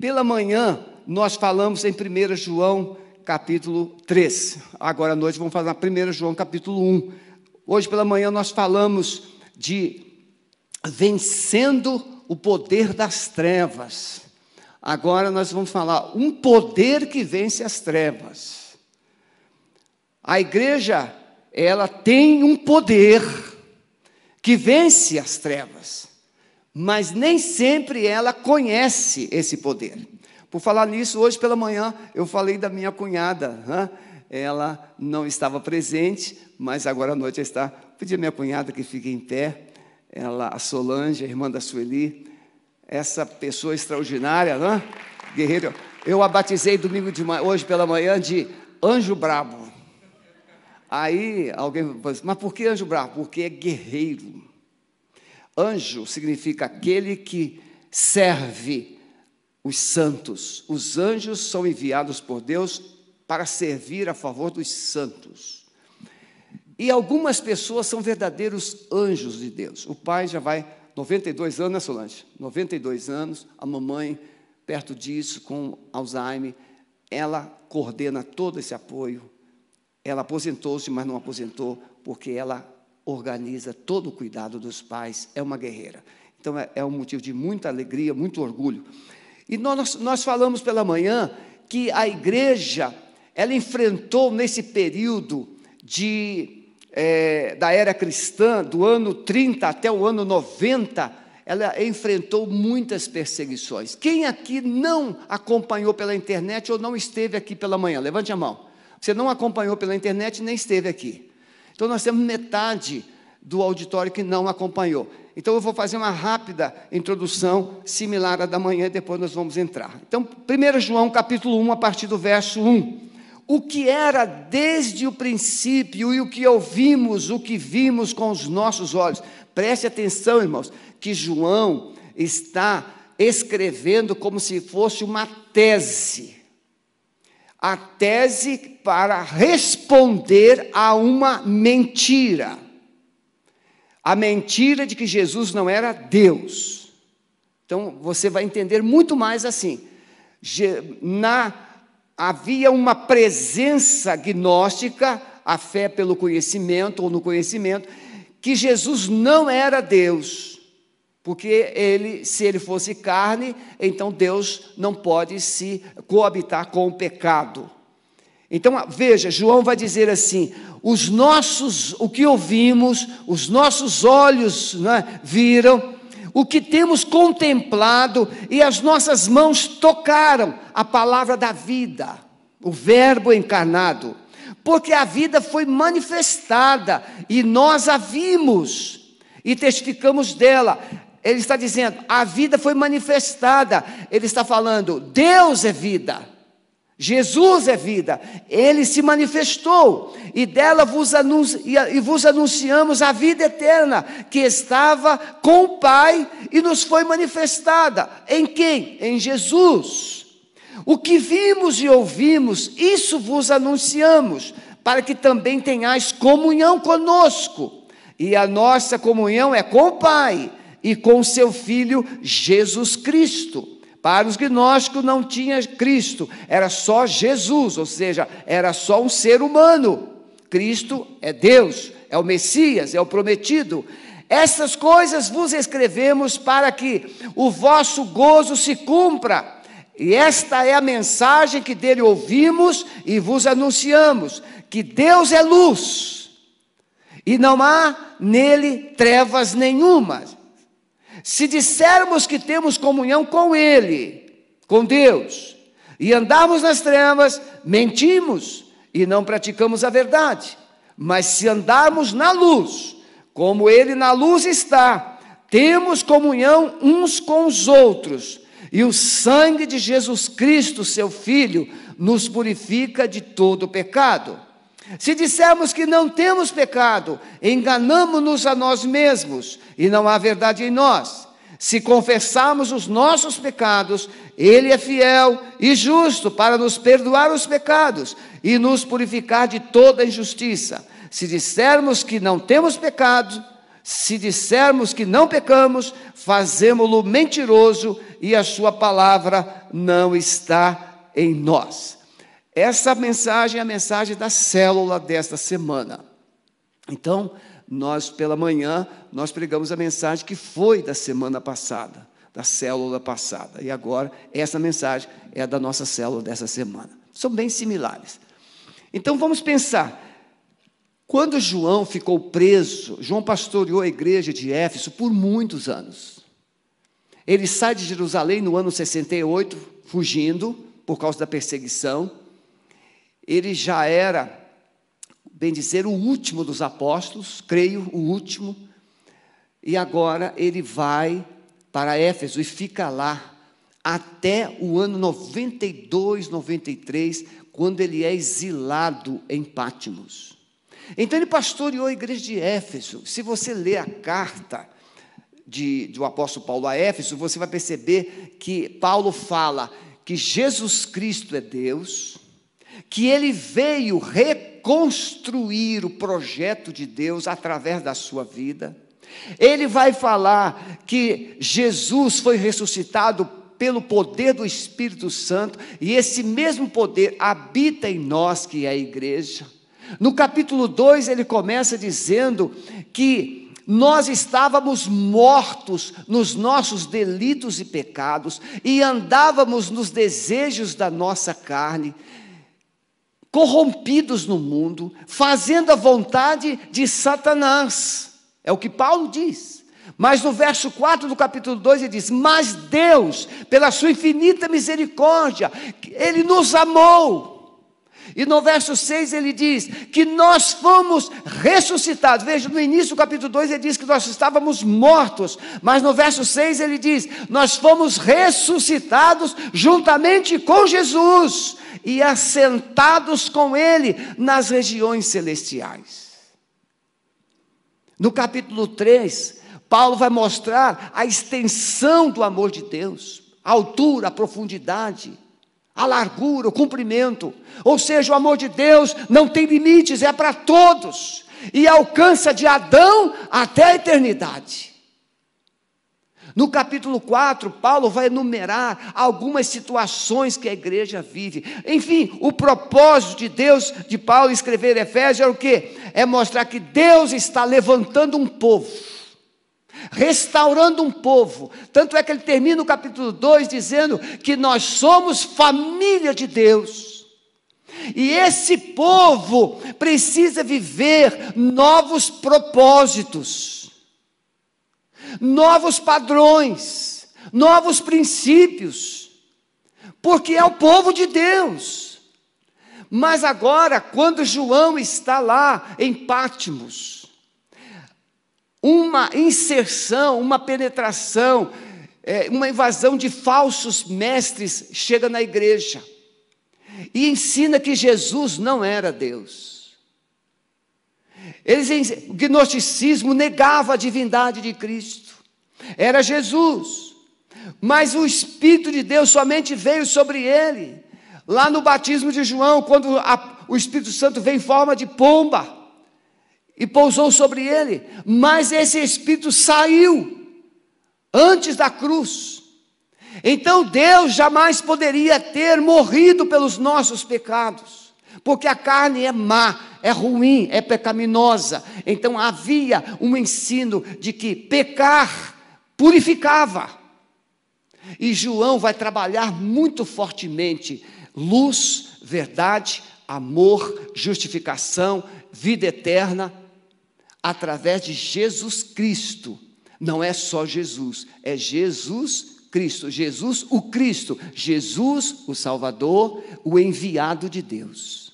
pela manhã nós falamos em 1 João capítulo 3. Agora à noite vamos falar 1 João capítulo 1. Hoje pela manhã nós falamos de vencendo o poder das trevas. Agora nós vamos falar um poder que vence as trevas. A igreja, ela tem um poder que vence as trevas, mas nem sempre ela conhece esse poder. Por falar nisso, hoje pela manhã eu falei da minha cunhada. Né? Ela não estava presente, mas agora à noite está. Pedi a minha cunhada que fique em pé. Ela, a Solange, a irmã da Sueli, essa pessoa extraordinária, né? guerreiro. Eu a batizei domingo de manhã, hoje pela manhã de anjo brabo. Aí alguém falou assim, mas por que anjo brabo? Porque é guerreiro. Anjo significa aquele que serve os santos. Os anjos são enviados por Deus para servir a favor dos santos. E algumas pessoas são verdadeiros anjos de Deus. O pai já vai 92 anos, né, Solange? 92 anos, a mamãe, perto disso, com Alzheimer, ela coordena todo esse apoio. Ela aposentou-se, mas não aposentou, porque ela organiza todo o cuidado dos pais, é uma guerreira. Então, é, é um motivo de muita alegria, muito orgulho. E nós, nós falamos pela manhã que a igreja, ela enfrentou nesse período de é, da era cristã, do ano 30 até o ano 90, ela enfrentou muitas perseguições. Quem aqui não acompanhou pela internet ou não esteve aqui pela manhã? Levante a mão. Você não acompanhou pela internet nem esteve aqui. Então nós temos metade do auditório que não acompanhou. Então eu vou fazer uma rápida introdução similar à da manhã e depois nós vamos entrar. Então, 1 João capítulo 1, a partir do verso 1 o que era desde o princípio e o que ouvimos, o que vimos com os nossos olhos. Preste atenção, irmãos, que João está escrevendo como se fosse uma tese. A tese para responder a uma mentira. A mentira de que Jesus não era Deus. Então você vai entender muito mais assim. Na havia uma presença gnóstica, a fé pelo conhecimento ou no conhecimento, que Jesus não era Deus, porque ele, se ele fosse carne, então Deus não pode se coabitar com o pecado. Então, veja, João vai dizer assim: os nossos, o que ouvimos, os nossos olhos né, viram, o que temos contemplado e as nossas mãos tocaram a palavra da vida, o Verbo encarnado, porque a vida foi manifestada e nós a vimos e testificamos dela. Ele está dizendo, a vida foi manifestada. Ele está falando, Deus é vida. Jesus é vida, ele se manifestou, e dela vos, anunci, e vos anunciamos a vida eterna, que estava com o Pai e nos foi manifestada. Em quem? Em Jesus. O que vimos e ouvimos, isso vos anunciamos, para que também tenhais comunhão conosco. E a nossa comunhão é com o Pai e com seu Filho Jesus Cristo. Para os gnósticos não tinha Cristo, era só Jesus, ou seja, era só um ser humano. Cristo é Deus, é o Messias, é o prometido. Essas coisas vos escrevemos para que o vosso gozo se cumpra. E esta é a mensagem que dele ouvimos e vos anunciamos: que Deus é luz, e não há nele trevas nenhumas. Se dissermos que temos comunhão com Ele, com Deus, e andarmos nas trevas, mentimos e não praticamos a verdade. Mas se andarmos na luz, como Ele na luz está, temos comunhão uns com os outros, e o sangue de Jesus Cristo, seu Filho, nos purifica de todo pecado. Se dissermos que não temos pecado, enganamos-nos a nós mesmos e não há verdade em nós. Se confessarmos os nossos pecados, Ele é fiel e justo para nos perdoar os pecados e nos purificar de toda injustiça. Se dissermos que não temos pecado, Se dissermos que não pecamos, fazemos-lo mentiroso e a sua palavra não está em nós. Essa mensagem é a mensagem da célula desta semana. Então, nós pela manhã, nós pregamos a mensagem que foi da semana passada, da célula passada. E agora, essa mensagem é da nossa célula dessa semana. São bem similares. Então, vamos pensar. Quando João ficou preso, João pastoreou a igreja de Éfeso por muitos anos. Ele sai de Jerusalém no ano 68, fugindo por causa da perseguição. Ele já era bem dizer, o último dos apóstolos, creio, o último, e agora ele vai para Éfeso e fica lá até o ano 92, 93, quando ele é exilado em Pátimos. Então ele pastoreou a igreja de Éfeso. Se você ler a carta de, do apóstolo Paulo a Éfeso, você vai perceber que Paulo fala que Jesus Cristo é Deus, que ele veio reconstruir o projeto de Deus através da sua vida. Ele vai falar que Jesus foi ressuscitado pelo poder do Espírito Santo e esse mesmo poder habita em nós, que é a igreja. No capítulo 2, ele começa dizendo que nós estávamos mortos nos nossos delitos e pecados e andávamos nos desejos da nossa carne corrompidos no mundo, fazendo a vontade de Satanás. É o que Paulo diz. Mas no verso 4 do capítulo 2 ele diz: Mas Deus, pela sua infinita misericórdia, Ele nos amou. E no verso 6 ele diz que nós fomos ressuscitados. Veja, no início do capítulo 2 ele diz que nós estávamos mortos, mas no verso 6 ele diz: Nós fomos ressuscitados juntamente com Jesus e assentados com Ele nas regiões celestiais. No capítulo 3, Paulo vai mostrar a extensão do amor de Deus, a altura, a profundidade, a largura, o comprimento. Ou seja, o amor de Deus não tem limites, é para todos e alcança de Adão até a eternidade. No capítulo 4, Paulo vai enumerar algumas situações que a igreja vive. Enfim, o propósito de Deus, de Paulo escrever Efésios, é o quê? É mostrar que Deus está levantando um povo, restaurando um povo. Tanto é que ele termina o capítulo 2 dizendo que nós somos família de Deus. E esse povo precisa viver novos propósitos novos padrões, novos princípios, porque é o povo de Deus. Mas agora, quando João está lá em Pátimos, uma inserção, uma penetração, é, uma invasão de falsos mestres chega na igreja e ensina que Jesus não era Deus. Eles, o gnosticismo negava a divindade de Cristo. Era Jesus. Mas o Espírito de Deus somente veio sobre ele. Lá no batismo de João, quando a, o Espírito Santo veio em forma de pomba e pousou sobre ele. Mas esse Espírito saiu antes da cruz. Então Deus jamais poderia ter morrido pelos nossos pecados porque a carne é má, é ruim, é pecaminosa. Então havia um ensino de que pecar purificava. E João vai trabalhar muito fortemente luz, verdade, amor, justificação, vida eterna, através de Jesus Cristo. Não é só Jesus, é Jesus Cristo, Jesus o Cristo, Jesus o Salvador, o enviado de Deus.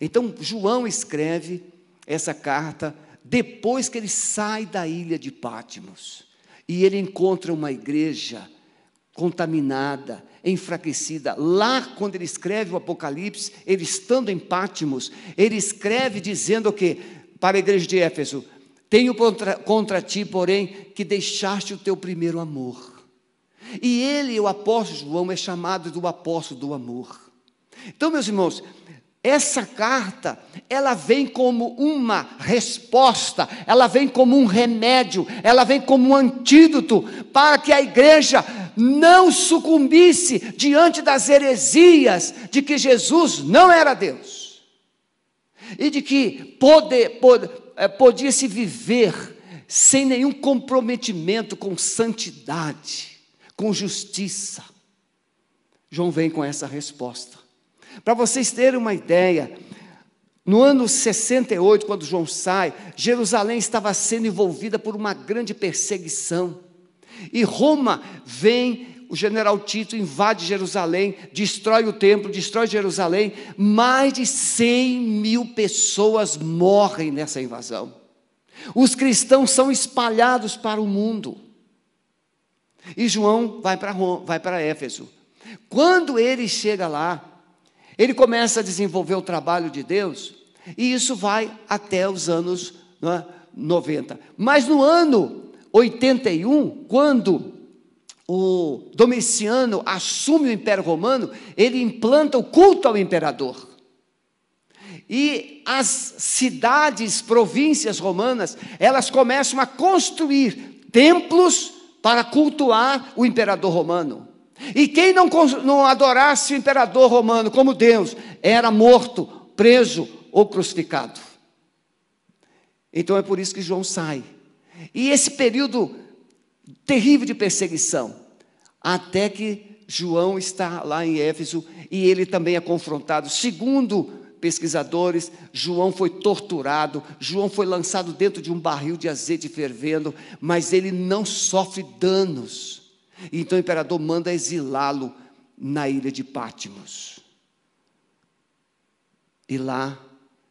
Então, João escreve essa carta depois que ele sai da ilha de Pátimos e ele encontra uma igreja contaminada, enfraquecida. Lá, quando ele escreve o Apocalipse, ele estando em Pátimos, ele escreve dizendo que? Para a igreja de Éfeso: Tenho contra, contra ti, porém, que deixaste o teu primeiro amor. E ele, o apóstolo João, é chamado do apóstolo do amor. Então, meus irmãos, essa carta, ela vem como uma resposta, ela vem como um remédio, ela vem como um antídoto para que a igreja não sucumbisse diante das heresias de que Jesus não era Deus e de que poder, poder, eh, podia se viver sem nenhum comprometimento com santidade, com justiça. João vem com essa resposta. Para vocês terem uma ideia, no ano 68, quando João sai, Jerusalém estava sendo envolvida por uma grande perseguição. E Roma vem, o general Tito invade Jerusalém, destrói o templo, destrói Jerusalém. Mais de 100 mil pessoas morrem nessa invasão. Os cristãos são espalhados para o mundo. E João vai para vai para Éfeso. Quando ele chega lá, ele começa a desenvolver o trabalho de Deus, e isso vai até os anos é, 90. Mas no ano 81, quando o Domiciano assume o Império Romano, ele implanta o culto ao imperador. E as cidades, províncias romanas, elas começam a construir templos para cultuar o imperador romano. E quem não, não adorasse o imperador romano como Deus, era morto, preso ou crucificado. Então é por isso que João sai. E esse período terrível de perseguição, até que João está lá em Éfeso e ele também é confrontado. Segundo pesquisadores, João foi torturado, João foi lançado dentro de um barril de azeite fervendo, mas ele não sofre danos então o imperador manda exilá-lo na ilha de Pátimos. E lá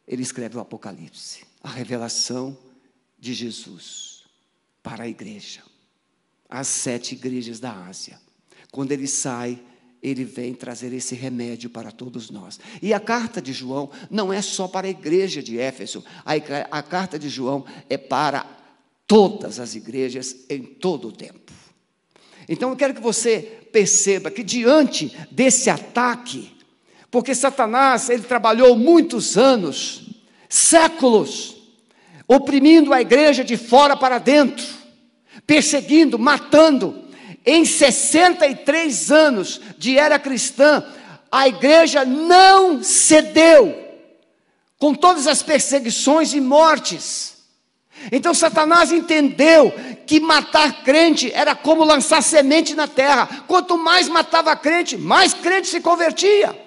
ele escreve o Apocalipse, a revelação de Jesus para a igreja, as sete igrejas da Ásia. Quando ele sai, ele vem trazer esse remédio para todos nós. E a carta de João não é só para a igreja de Éfeso, a, a carta de João é para todas as igrejas em todo o tempo. Então eu quero que você perceba que diante desse ataque, porque Satanás, ele trabalhou muitos anos, séculos, oprimindo a igreja de fora para dentro, perseguindo, matando. Em 63 anos de era cristã, a igreja não cedeu, com todas as perseguições e mortes. Então Satanás entendeu que matar crente era como lançar semente na terra. Quanto mais matava crente, mais crente se convertia.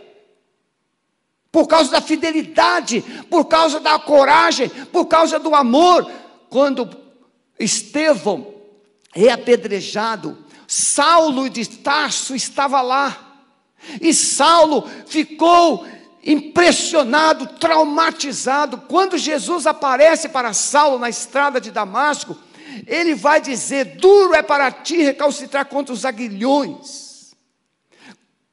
Por causa da fidelidade, por causa da coragem, por causa do amor. Quando Estevão é apedrejado, Saulo de Tarso estava lá. E Saulo ficou impressionado, traumatizado. Quando Jesus aparece para Saulo na estrada de Damasco, ele vai dizer: Duro é para ti recalcitrar contra os aguilhões.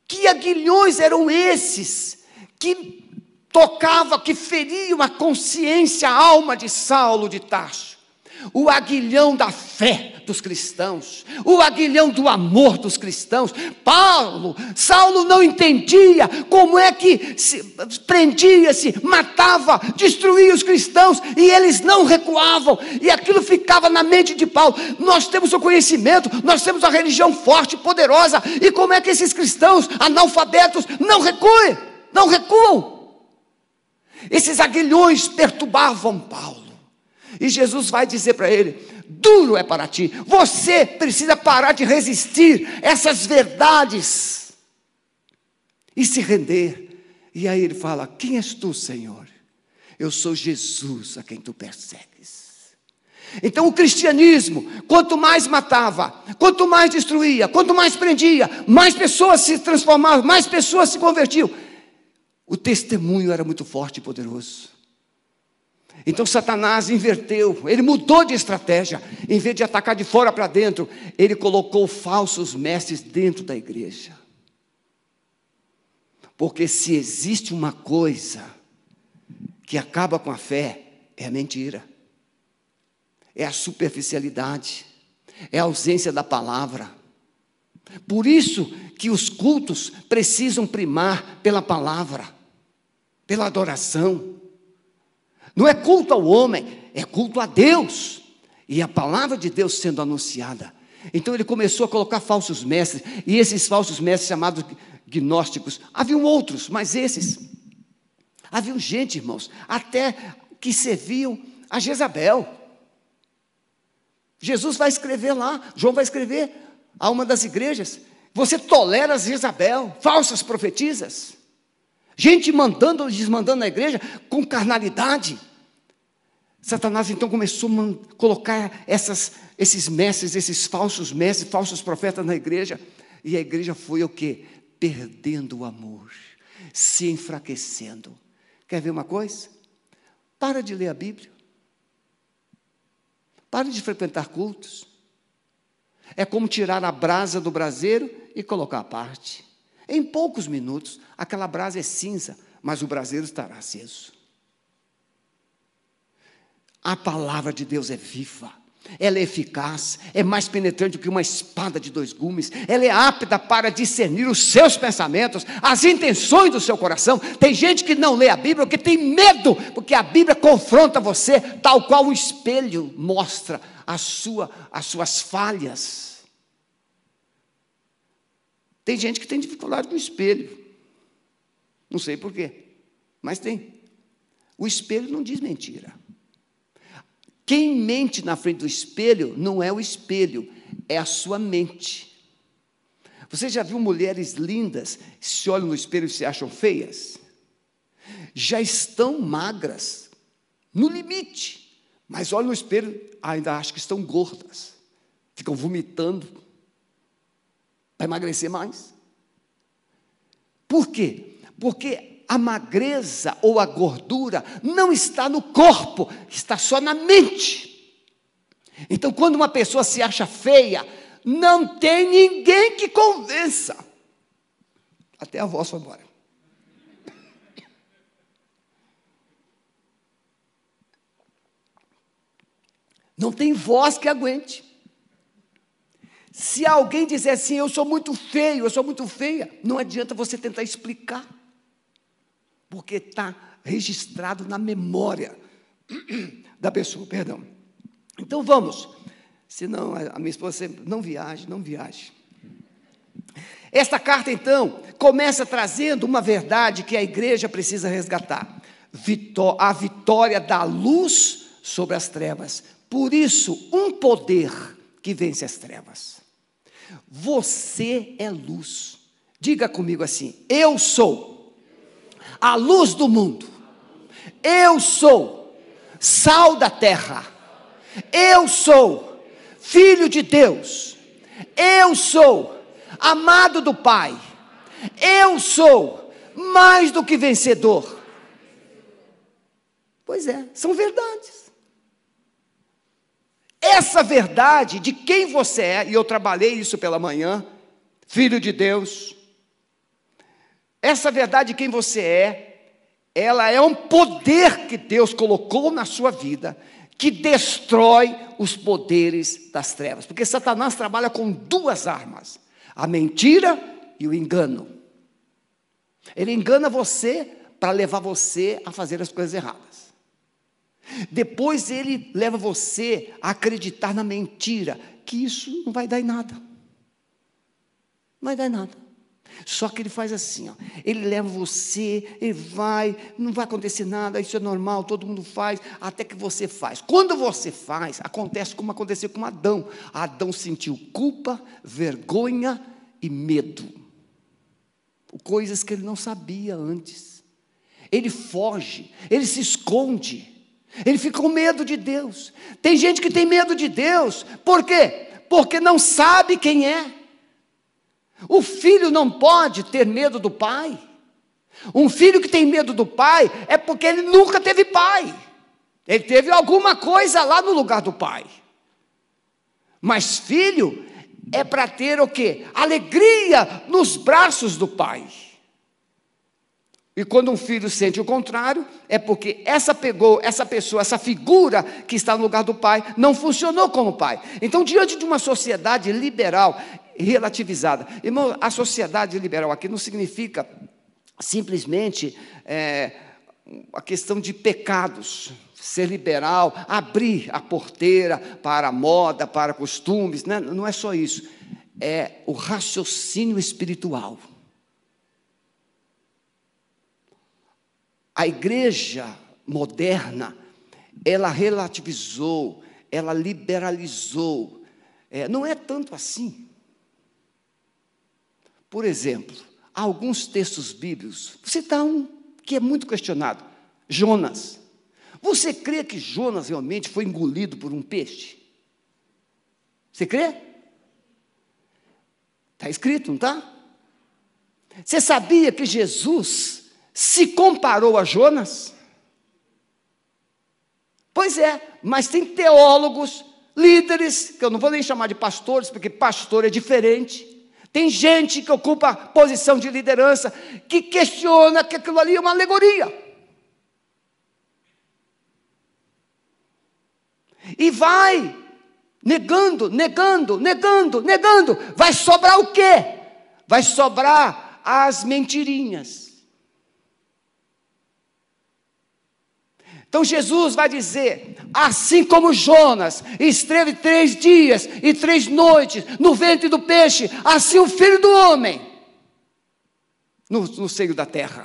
Que aguilhões eram esses que tocava, que feriam a consciência, a alma de Saulo de Tarso? O aguilhão da fé dos cristãos, o aguilhão do amor dos cristãos. Paulo, Saulo não entendia como é que prendia-se, matava, destruía os cristãos e eles não recuavam, e aquilo ficava na mente de Paulo. Nós temos o conhecimento, nós temos a religião forte, poderosa, e como é que esses cristãos analfabetos não recuam? Não recuam. Esses aguilhões perturbavam Paulo. E Jesus vai dizer para ele: duro é para ti, você precisa parar de resistir essas verdades e se render. E aí ele fala: Quem és tu, Senhor? Eu sou Jesus a quem tu persegues. Então o cristianismo, quanto mais matava, quanto mais destruía, quanto mais prendia, mais pessoas se transformavam, mais pessoas se convertiam. O testemunho era muito forte e poderoso. Então Satanás inverteu, ele mudou de estratégia. Em vez de atacar de fora para dentro, ele colocou falsos mestres dentro da igreja. Porque se existe uma coisa que acaba com a fé, é a mentira, é a superficialidade, é a ausência da palavra. Por isso que os cultos precisam primar pela palavra pela adoração. Não é culto ao homem, é culto a Deus. E a palavra de Deus sendo anunciada. Então ele começou a colocar falsos mestres, e esses falsos mestres chamados gnósticos, haviam outros, mas esses. Havia gente, irmãos, até que serviam a Jezabel. Jesus vai escrever lá, João vai escrever a uma das igrejas. Você tolera Jezabel, falsas profetisas. Gente mandando, desmandando na igreja com carnalidade. Satanás então começou a colocar essas, esses mestres, esses falsos mestres, falsos profetas na igreja. E a igreja foi o que? Perdendo o amor, se enfraquecendo. Quer ver uma coisa? Para de ler a Bíblia. Pare de frequentar cultos. É como tirar a brasa do braseiro e colocar à parte. Em poucos minutos, aquela brasa é cinza, mas o braseiro estará aceso. A palavra de Deus é viva. Ela é eficaz, é mais penetrante do que uma espada de dois gumes. Ela é apta para discernir os seus pensamentos, as intenções do seu coração. Tem gente que não lê a Bíblia porque tem medo, porque a Bíblia confronta você, tal qual o espelho mostra sua, as suas falhas. Tem gente que tem dificuldade com o espelho. Não sei porquê, mas tem. O espelho não diz mentira. Quem mente na frente do espelho não é o espelho, é a sua mente. Você já viu mulheres lindas se olham no espelho e se acham feias? Já estão magras, no limite, mas olham no espelho ainda acham que estão gordas, ficam vomitando para emagrecer mais. Por quê? Porque a magreza ou a gordura não está no corpo, está só na mente. Então, quando uma pessoa se acha feia, não tem ninguém que convença. Até a voz foi embora. Não tem voz que aguente. Se alguém disser assim, eu sou muito feio, eu sou muito feia, não adianta você tentar explicar porque está registrado na memória da pessoa, perdão. Então vamos, senão a minha esposa sempre, não viaje, não viaje. Esta carta, então, começa trazendo uma verdade que a igreja precisa resgatar: a vitória da luz sobre as trevas. Por isso, um poder que vence as trevas. Você é luz. Diga comigo assim: Eu sou a luz do mundo. Eu sou sal da terra. Eu sou filho de Deus. Eu sou amado do Pai. Eu sou mais do que vencedor. Pois é, são verdades. Essa verdade de quem você é, e eu trabalhei isso pela manhã, filho de Deus, essa verdade de quem você é, ela é um poder que Deus colocou na sua vida, que destrói os poderes das trevas. Porque Satanás trabalha com duas armas: a mentira e o engano. Ele engana você para levar você a fazer as coisas erradas. Depois ele leva você a acreditar na mentira, que isso não vai dar em nada. Não vai dar em nada. Só que ele faz assim, ó, ele leva você, ele vai, não vai acontecer nada, isso é normal, todo mundo faz, até que você faz. Quando você faz, acontece como aconteceu com Adão. Adão sentiu culpa, vergonha e medo. Coisas que ele não sabia antes. Ele foge, ele se esconde, ele fica com medo de Deus. Tem gente que tem medo de Deus, por quê? Porque não sabe quem é. O filho não pode ter medo do pai. Um filho que tem medo do pai é porque ele nunca teve pai. Ele teve alguma coisa lá no lugar do pai. Mas filho é para ter o quê? Alegria nos braços do pai. E quando um filho sente o contrário, é porque essa pegou, essa pessoa, essa figura que está no lugar do pai, não funcionou como pai. Então, diante de uma sociedade liberal relativizada, irmão, a sociedade liberal aqui não significa simplesmente é, a questão de pecados, ser liberal, abrir a porteira para a moda, para costumes, né? não é só isso, é o raciocínio espiritual. A igreja moderna, ela relativizou, ela liberalizou. É, não é tanto assim. Por exemplo, há alguns textos bíblicos, você está um que é muito questionado: Jonas. Você crê que Jonas realmente foi engolido por um peixe? Você crê? Está escrito, não está? Você sabia que Jesus se comparou a Jonas? Pois é, mas tem teólogos, líderes, que eu não vou nem chamar de pastores, porque pastor é diferente. Tem gente que ocupa posição de liderança que questiona que aquilo ali é uma alegoria. E vai negando, negando, negando, negando. Vai sobrar o quê? Vai sobrar as mentirinhas. Então Jesus vai dizer: assim como Jonas esteve três dias e três noites no ventre do peixe, assim o filho do homem no, no seio da terra.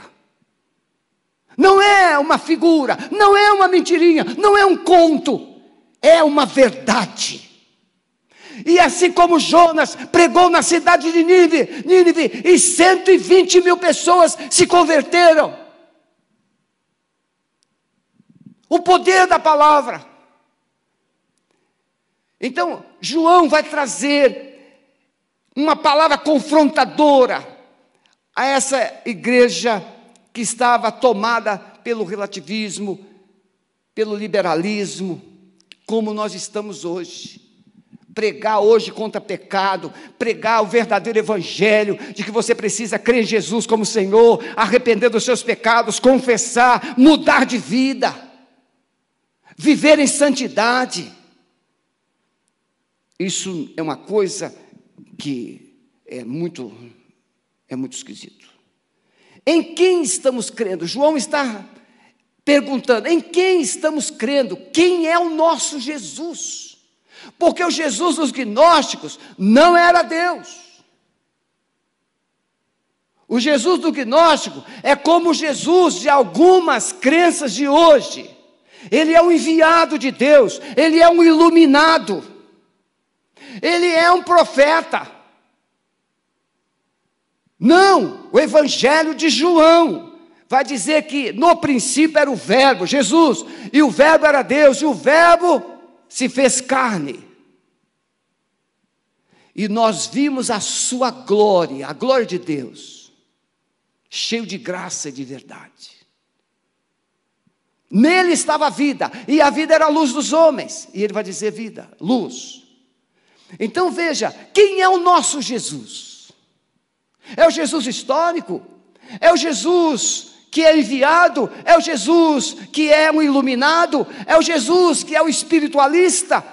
Não é uma figura, não é uma mentirinha, não é um conto, é uma verdade. E assim como Jonas pregou na cidade de Nínive, Nínive e 120 mil pessoas se converteram. O poder da palavra. Então, João vai trazer uma palavra confrontadora a essa igreja que estava tomada pelo relativismo, pelo liberalismo, como nós estamos hoje. Pregar hoje contra pecado, pregar o verdadeiro evangelho de que você precisa crer em Jesus como Senhor, arrepender dos seus pecados, confessar, mudar de vida viver em santidade. Isso é uma coisa que é muito é muito esquisito. Em quem estamos crendo? João está perguntando: em quem estamos crendo? Quem é o nosso Jesus? Porque o Jesus dos gnósticos não era Deus. O Jesus do gnóstico é como o Jesus de algumas crenças de hoje. Ele é um enviado de Deus, ele é um iluminado, ele é um profeta. Não, o Evangelho de João vai dizer que no princípio era o Verbo, Jesus, e o Verbo era Deus, e o Verbo se fez carne. E nós vimos a sua glória, a glória de Deus, cheio de graça e de verdade. Nele estava a vida, e a vida era a luz dos homens. E ele vai dizer vida, luz. Então veja, quem é o nosso Jesus? É o Jesus histórico? É o Jesus que é enviado? É o Jesus que é um iluminado? É o Jesus que é o espiritualista?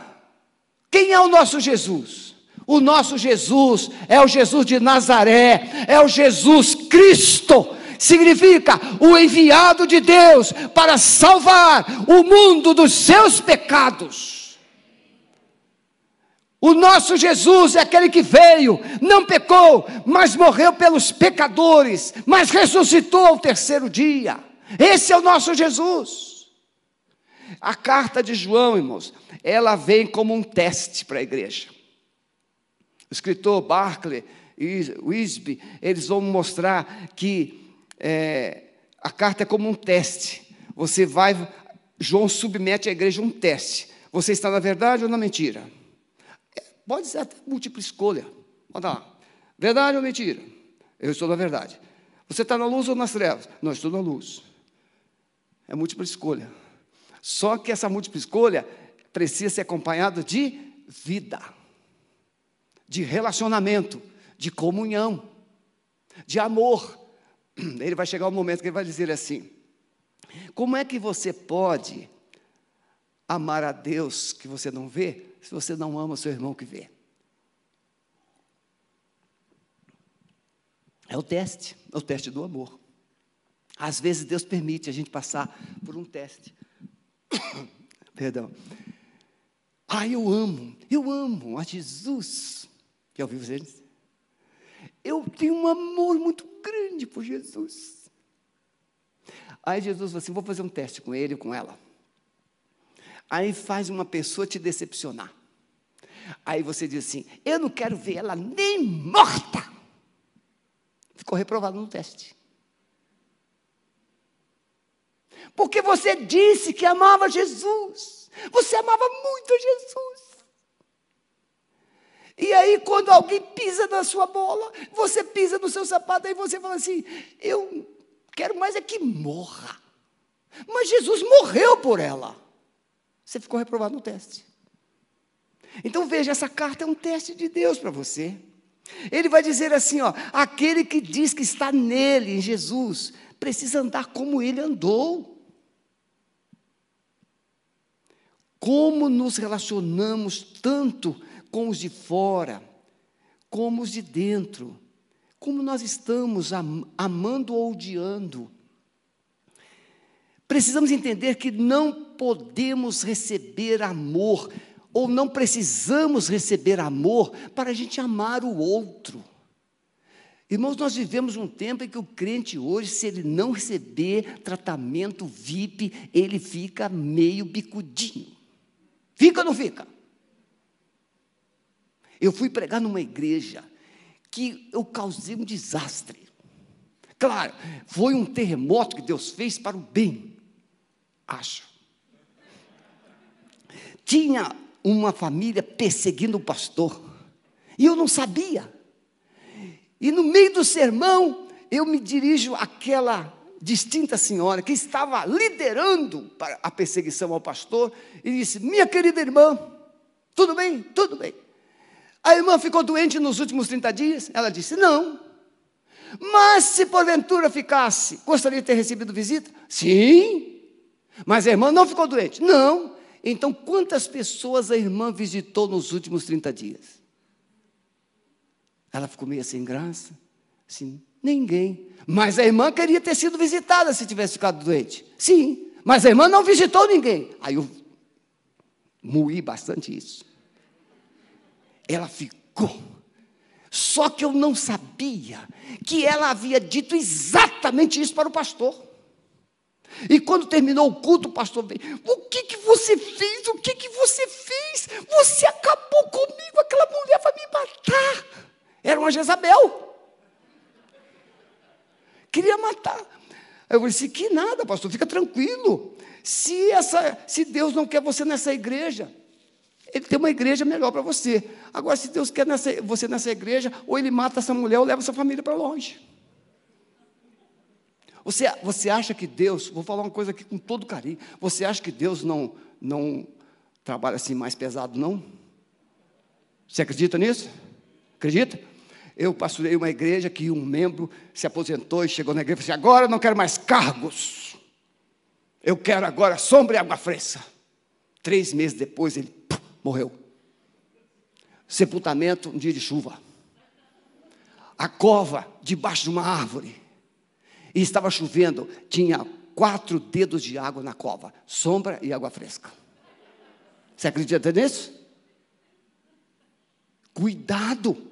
Quem é o nosso Jesus? O nosso Jesus é o Jesus de Nazaré, é o Jesus Cristo significa o enviado de Deus para salvar o mundo dos seus pecados. O nosso Jesus é aquele que veio, não pecou, mas morreu pelos pecadores, mas ressuscitou ao terceiro dia. Esse é o nosso Jesus. A carta de João, irmãos, ela vem como um teste para a igreja. O escritor Barclay e Wisby, eles vão mostrar que é, a carta é como um teste. Você vai, João submete à igreja um teste. Você está na verdade ou na mentira? É, pode ser até múltipla escolha. Olha lá. Verdade ou mentira? Eu estou na verdade. Você está na luz ou nas trevas? Não, estou na luz. É múltipla escolha. Só que essa múltipla escolha precisa ser acompanhada de vida, de relacionamento, de comunhão, de amor, ele vai chegar um momento que ele vai dizer assim: Como é que você pode amar a Deus que você não vê, se você não ama o seu irmão que vê? É o teste, é o teste do amor. Às vezes Deus permite a gente passar por um teste. Perdão. Ah, eu amo, eu amo a Jesus. Já ouviu vocês? Eu tenho um amor muito grande por Jesus. Aí Jesus falou assim: vou fazer um teste com ele com ela. Aí faz uma pessoa te decepcionar. Aí você diz assim: eu não quero ver ela nem morta. Ficou reprovado no teste. Porque você disse que amava Jesus. Você amava muito Jesus. E aí, quando alguém pisa na sua bola, você pisa no seu sapato, aí você fala assim: Eu quero mais é que morra. Mas Jesus morreu por ela. Você ficou reprovado no teste. Então veja, essa carta é um teste de Deus para você. Ele vai dizer assim: ó, aquele que diz que está nele, em Jesus, precisa andar como ele andou. Como nos relacionamos tanto com os de fora, como os de dentro. Como nós estamos amando ou odiando. Precisamos entender que não podemos receber amor, ou não precisamos receber amor para a gente amar o outro. Irmãos, nós vivemos um tempo em que o crente hoje, se ele não receber tratamento VIP, ele fica meio bicudinho. Fica ou não fica? Eu fui pregar numa igreja que eu causei um desastre. Claro, foi um terremoto que Deus fez para o bem, acho. Tinha uma família perseguindo o pastor, e eu não sabia. E no meio do sermão, eu me dirijo àquela distinta senhora que estava liderando a perseguição ao pastor e disse: Minha querida irmã, tudo bem? Tudo bem. A irmã ficou doente nos últimos 30 dias? Ela disse: Não. Mas se porventura ficasse, gostaria de ter recebido visita? Sim. Mas a irmã não ficou doente? Não. Então, quantas pessoas a irmã visitou nos últimos 30 dias? Ela ficou meio sem graça. Assim, ninguém. Mas a irmã queria ter sido visitada se tivesse ficado doente. Sim. Mas a irmã não visitou ninguém. Aí eu moí bastante isso. Ela ficou. Só que eu não sabia que ela havia dito exatamente isso para o pastor. E quando terminou o culto, o pastor veio: O que, que você fez? O que, que você fez? Você acabou comigo, aquela mulher vai me matar. Era uma Jezabel. Queria matar. Eu disse: Que nada, pastor, fica tranquilo. Se, essa, se Deus não quer você nessa igreja, ele tem uma igreja melhor para você. Agora, se Deus quer nessa, você nessa igreja, ou ele mata essa mulher ou leva sua família para longe. Você, você acha que Deus, vou falar uma coisa aqui com todo carinho, você acha que Deus não, não trabalha assim mais pesado, não? Você acredita nisso? Acredita? Eu pastorei uma igreja que um membro se aposentou e chegou na igreja e disse: Agora eu não quero mais cargos, eu quero agora sombra e água fresca. Três meses depois ele morreu. Sepultamento um dia de chuva. A cova debaixo de uma árvore. E estava chovendo, tinha quatro dedos de água na cova, sombra e água fresca. Você acredita nisso? Cuidado.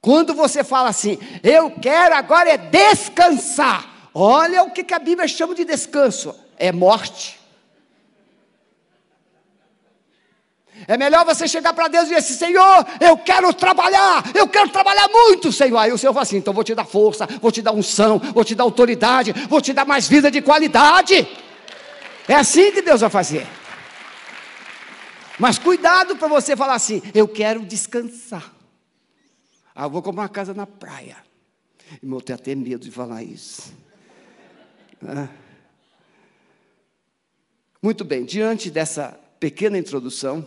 Quando você fala assim, eu quero agora é descansar. Olha o que a Bíblia chama de descanso: é morte. É melhor você chegar para Deus e dizer assim: Senhor, eu quero trabalhar, eu quero trabalhar muito, Senhor. Aí o Senhor fala assim: então vou te dar força, vou te dar unção, vou te dar autoridade, vou te dar mais vida de qualidade. É assim que Deus vai fazer. Mas cuidado para você falar assim: eu quero descansar. Ah, eu vou comprar uma casa na praia. Irmão, eu tenho até medo de falar isso. Muito bem, diante dessa pequena introdução,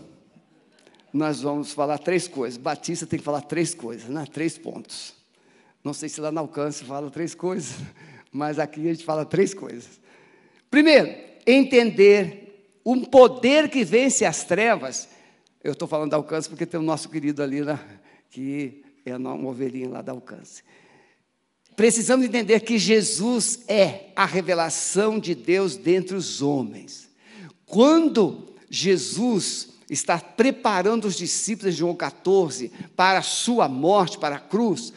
nós vamos falar três coisas. Batista tem que falar três coisas, né? três pontos. Não sei se lá no alcance fala três coisas, mas aqui a gente fala três coisas. Primeiro, entender um poder que vence as trevas. Eu estou falando da alcance porque tem o nosso querido ali, né, que é uma ovelhinha lá da alcance. precisamos entender que Jesus é a revelação de Deus dentre os homens. Quando Jesus está preparando os discípulos de João 14 para a sua morte, para a cruz,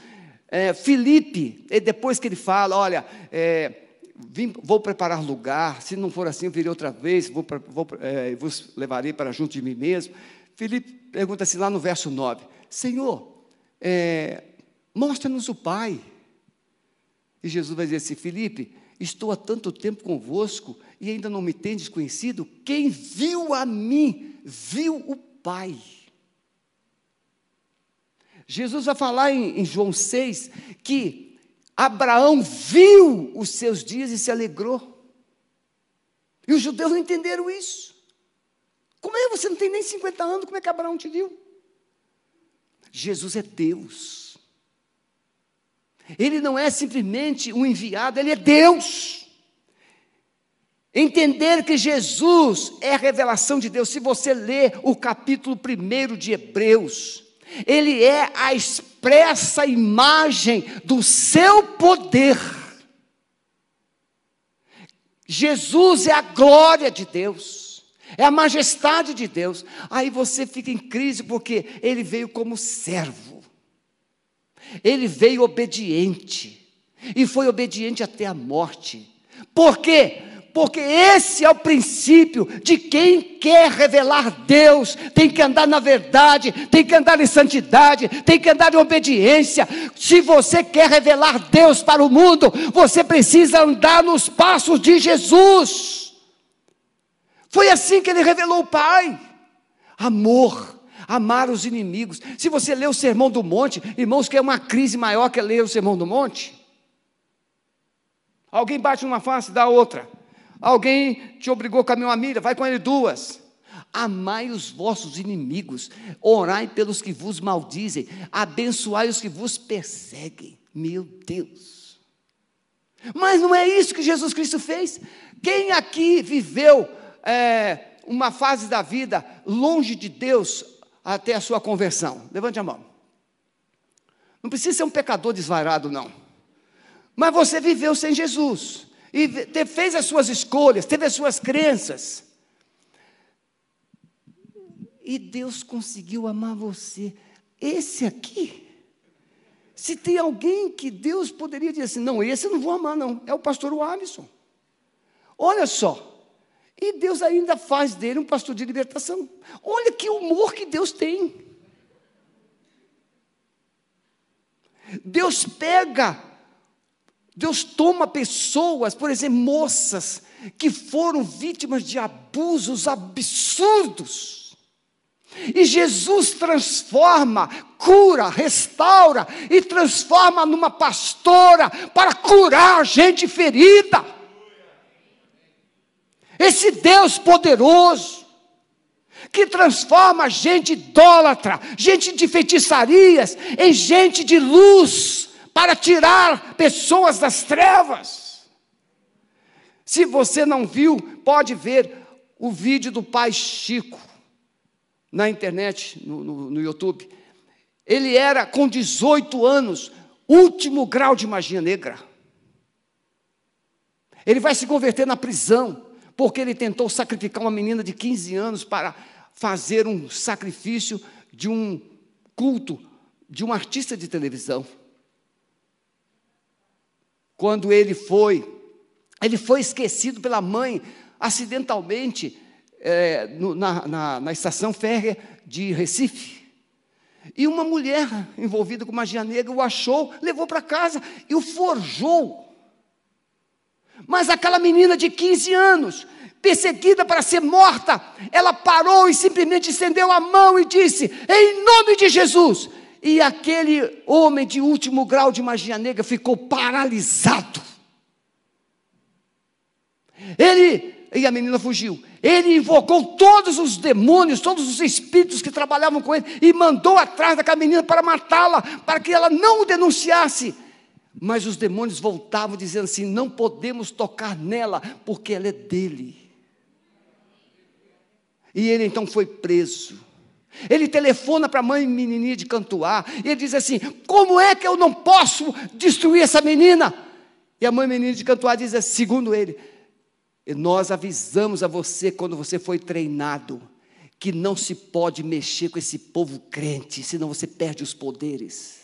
é, Felipe, depois que ele fala, olha, é, vim, vou preparar lugar, se não for assim, eu virei outra vez, vou, vou, é, vos levarei para junto de mim mesmo. Felipe pergunta assim lá no verso 9, Senhor, é, mostra-nos o Pai. E Jesus vai dizer assim, Felipe, estou há tanto tempo convosco e ainda não me tendes conhecido? Quem viu a mim, viu o Pai. Jesus vai falar em, em João 6 que Abraão viu os seus dias e se alegrou. E os judeus não entenderam isso. Como é que você não tem nem 50 anos? Como é que Abraão te viu? Jesus é Deus. Ele não é simplesmente um enviado, ele é Deus. Entender que Jesus é a revelação de Deus. Se você ler o capítulo 1 de Hebreus, ele é a expressa imagem do seu poder. Jesus é a glória de Deus, é a majestade de Deus. Aí você fica em crise porque ele veio como servo, ele veio obediente, e foi obediente até a morte. Por quê? porque esse é o princípio de quem quer revelar Deus, tem que andar na verdade, tem que andar em santidade, tem que andar em obediência. Se você quer revelar Deus para o mundo, você precisa andar nos passos de Jesus. Foi assim que ele revelou o Pai: amor, amar os inimigos. Se você lê o Sermão do Monte, irmãos, que é uma crise maior que ler o Sermão do Monte. Alguém bate numa face da outra. Alguém te obrigou a caminhar uma milha, vai com ele duas. Amai os vossos inimigos, orai pelos que vos maldizem, abençoai os que vos perseguem. Meu Deus. Mas não é isso que Jesus Cristo fez. Quem aqui viveu é, uma fase da vida longe de Deus até a sua conversão? Levante a mão. Não precisa ser um pecador desvairado, não. Mas você viveu sem Jesus e fez as suas escolhas, teve as suas crenças. E Deus conseguiu amar você. Esse aqui, se tem alguém que Deus poderia dizer assim, não, esse eu não vou amar, não, é o pastor Alisson. Olha só, e Deus ainda faz dele um pastor de libertação. Olha que humor que Deus tem. Deus pega Deus toma pessoas, por exemplo, moças, que foram vítimas de abusos absurdos. E Jesus transforma, cura, restaura e transforma numa pastora para curar gente ferida. Esse Deus poderoso, que transforma gente idólatra, gente de feitiçarias, em gente de luz, para tirar pessoas das trevas. Se você não viu, pode ver o vídeo do pai Chico na internet, no, no, no YouTube. Ele era com 18 anos, último grau de magia negra. Ele vai se converter na prisão, porque ele tentou sacrificar uma menina de 15 anos para fazer um sacrifício de um culto de um artista de televisão quando ele foi, ele foi esquecido pela mãe acidentalmente é, no, na, na, na estação férrea de Recife. E uma mulher envolvida com magia negra o achou, levou para casa e o forjou. Mas aquela menina de 15 anos, perseguida para ser morta, ela parou e simplesmente estendeu a mão e disse: Em nome de Jesus, e aquele homem de último grau de magia negra ficou paralisado. Ele, e a menina fugiu. Ele invocou todos os demônios, todos os espíritos que trabalhavam com ele e mandou atrás daquela menina para matá-la, para que ela não o denunciasse. Mas os demônios voltavam dizendo assim: não podemos tocar nela, porque ela é dele. E ele então foi preso. Ele telefona para a mãe menininha de Cantuá e ele diz assim: Como é que eu não posso destruir essa menina? E a mãe menina de Cantuá diz assim, segundo ele, nós avisamos a você quando você foi treinado que não se pode mexer com esse povo crente, senão você perde os poderes.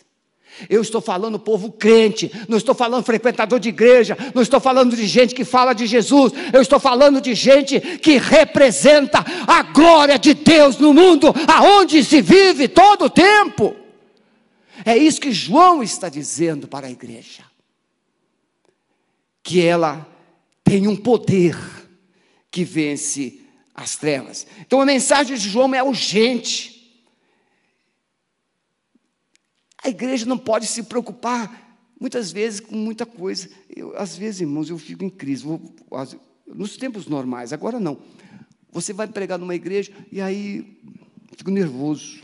Eu estou falando povo crente, não estou falando frequentador de igreja, não estou falando de gente que fala de Jesus, eu estou falando de gente que representa a glória de Deus no mundo, aonde se vive todo o tempo. É isso que João está dizendo para a igreja. Que ela tem um poder que vence as trevas. Então a mensagem de João é urgente. A igreja não pode se preocupar, muitas vezes, com muita coisa. Eu, às vezes, irmãos, eu fico em crise. Vou, nos tempos normais, agora não. Você vai pregar numa igreja e aí fico nervoso.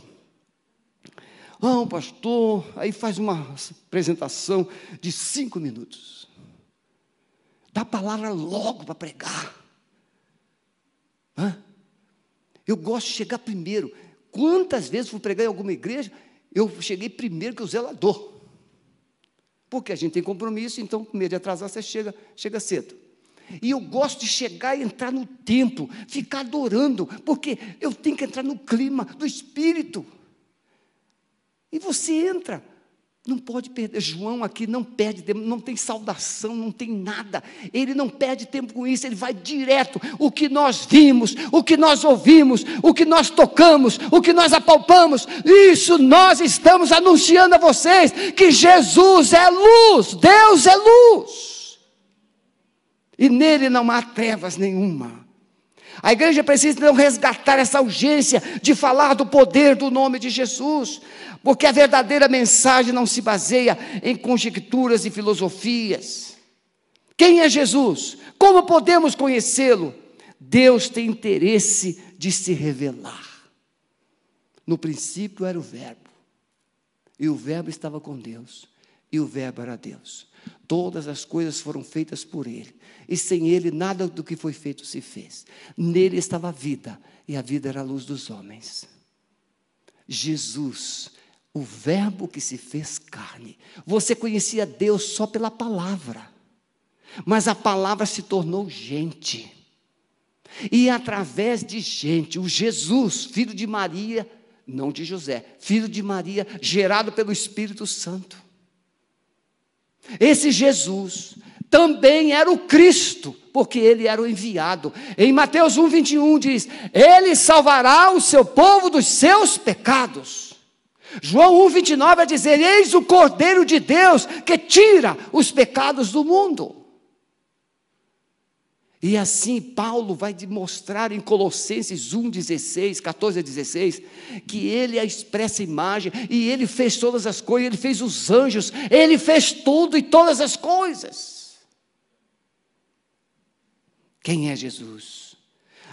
Ah, o pastor, aí faz uma apresentação de cinco minutos. Dá a palavra logo para pregar. Hã? Eu gosto de chegar primeiro. Quantas vezes fui pregar em alguma igreja eu cheguei primeiro que o zelador. Porque a gente tem compromisso, então, com medo de atrasar, você chega, chega cedo. E eu gosto de chegar e entrar no templo, ficar adorando, porque eu tenho que entrar no clima do Espírito. E você entra, não pode perder. João aqui não perde tempo, não tem saudação, não tem nada. Ele não perde tempo com isso, ele vai direto. O que nós vimos, o que nós ouvimos, o que nós tocamos, o que nós apalpamos, isso nós estamos anunciando a vocês que Jesus é luz, Deus é luz. E nele não há trevas nenhuma. A igreja precisa então resgatar essa urgência de falar do poder do nome de Jesus, porque a verdadeira mensagem não se baseia em conjecturas e filosofias. Quem é Jesus? Como podemos conhecê-lo? Deus tem interesse de se revelar. No princípio era o Verbo, e o Verbo estava com Deus, e o Verbo era Deus. Todas as coisas foram feitas por Ele, e sem Ele nada do que foi feito se fez. Nele estava a vida, e a vida era a luz dos homens. Jesus, o Verbo que se fez carne. Você conhecia Deus só pela palavra, mas a palavra se tornou gente. E através de gente, o Jesus, filho de Maria, não de José, filho de Maria, gerado pelo Espírito Santo. Esse Jesus também era o Cristo, porque ele era o enviado. Em Mateus 1, 21 diz: Ele salvará o seu povo dos seus pecados. João 1, 29 vai dizer: Eis o Cordeiro de Deus que tira os pecados do mundo. E assim Paulo vai demonstrar em Colossenses 1, 16, 14 a 16, que ele é a expressa imagem, e ele fez todas as coisas, ele fez os anjos, ele fez tudo e todas as coisas. Quem é Jesus?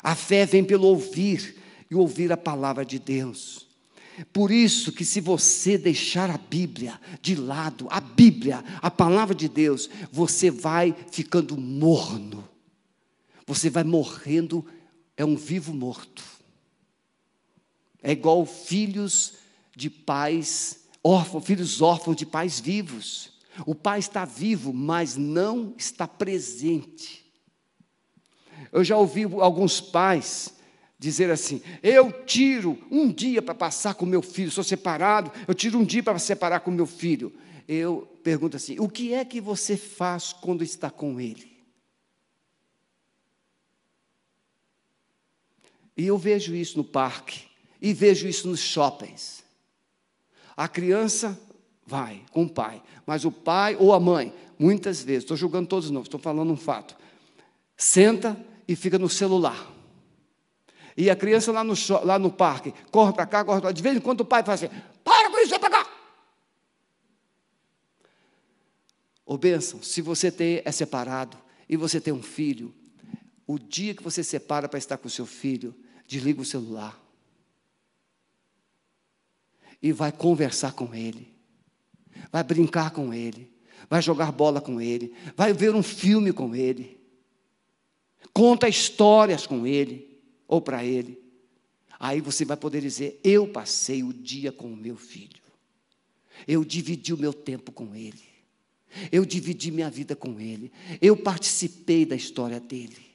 A fé vem pelo ouvir e ouvir a palavra de Deus. Por isso que se você deixar a Bíblia de lado, a Bíblia, a palavra de Deus, você vai ficando morno você vai morrendo, é um vivo morto. É igual filhos de pais órfãos, filhos órfãos de pais vivos. O pai está vivo, mas não está presente. Eu já ouvi alguns pais dizer assim: eu tiro um dia para passar com meu filho, sou separado, eu tiro um dia para separar com meu filho. Eu pergunto assim: o que é que você faz quando está com ele? E eu vejo isso no parque, e vejo isso nos shoppings. A criança vai com o pai, mas o pai ou a mãe, muitas vezes, estou julgando todos não, estou falando um fato, senta e fica no celular. E a criança lá no, lá no parque corre para cá, corre para lá. De vez em quando o pai faz assim: para com isso, vai para cá. Ô bênção, se você tem, é separado e você tem um filho, o dia que você separa para estar com o seu filho, desliga o celular e vai conversar com ele, vai brincar com ele, vai jogar bola com ele, vai ver um filme com ele, conta histórias com ele ou para ele. Aí você vai poder dizer: Eu passei o dia com o meu filho, eu dividi o meu tempo com ele, eu dividi minha vida com ele, eu participei da história dele.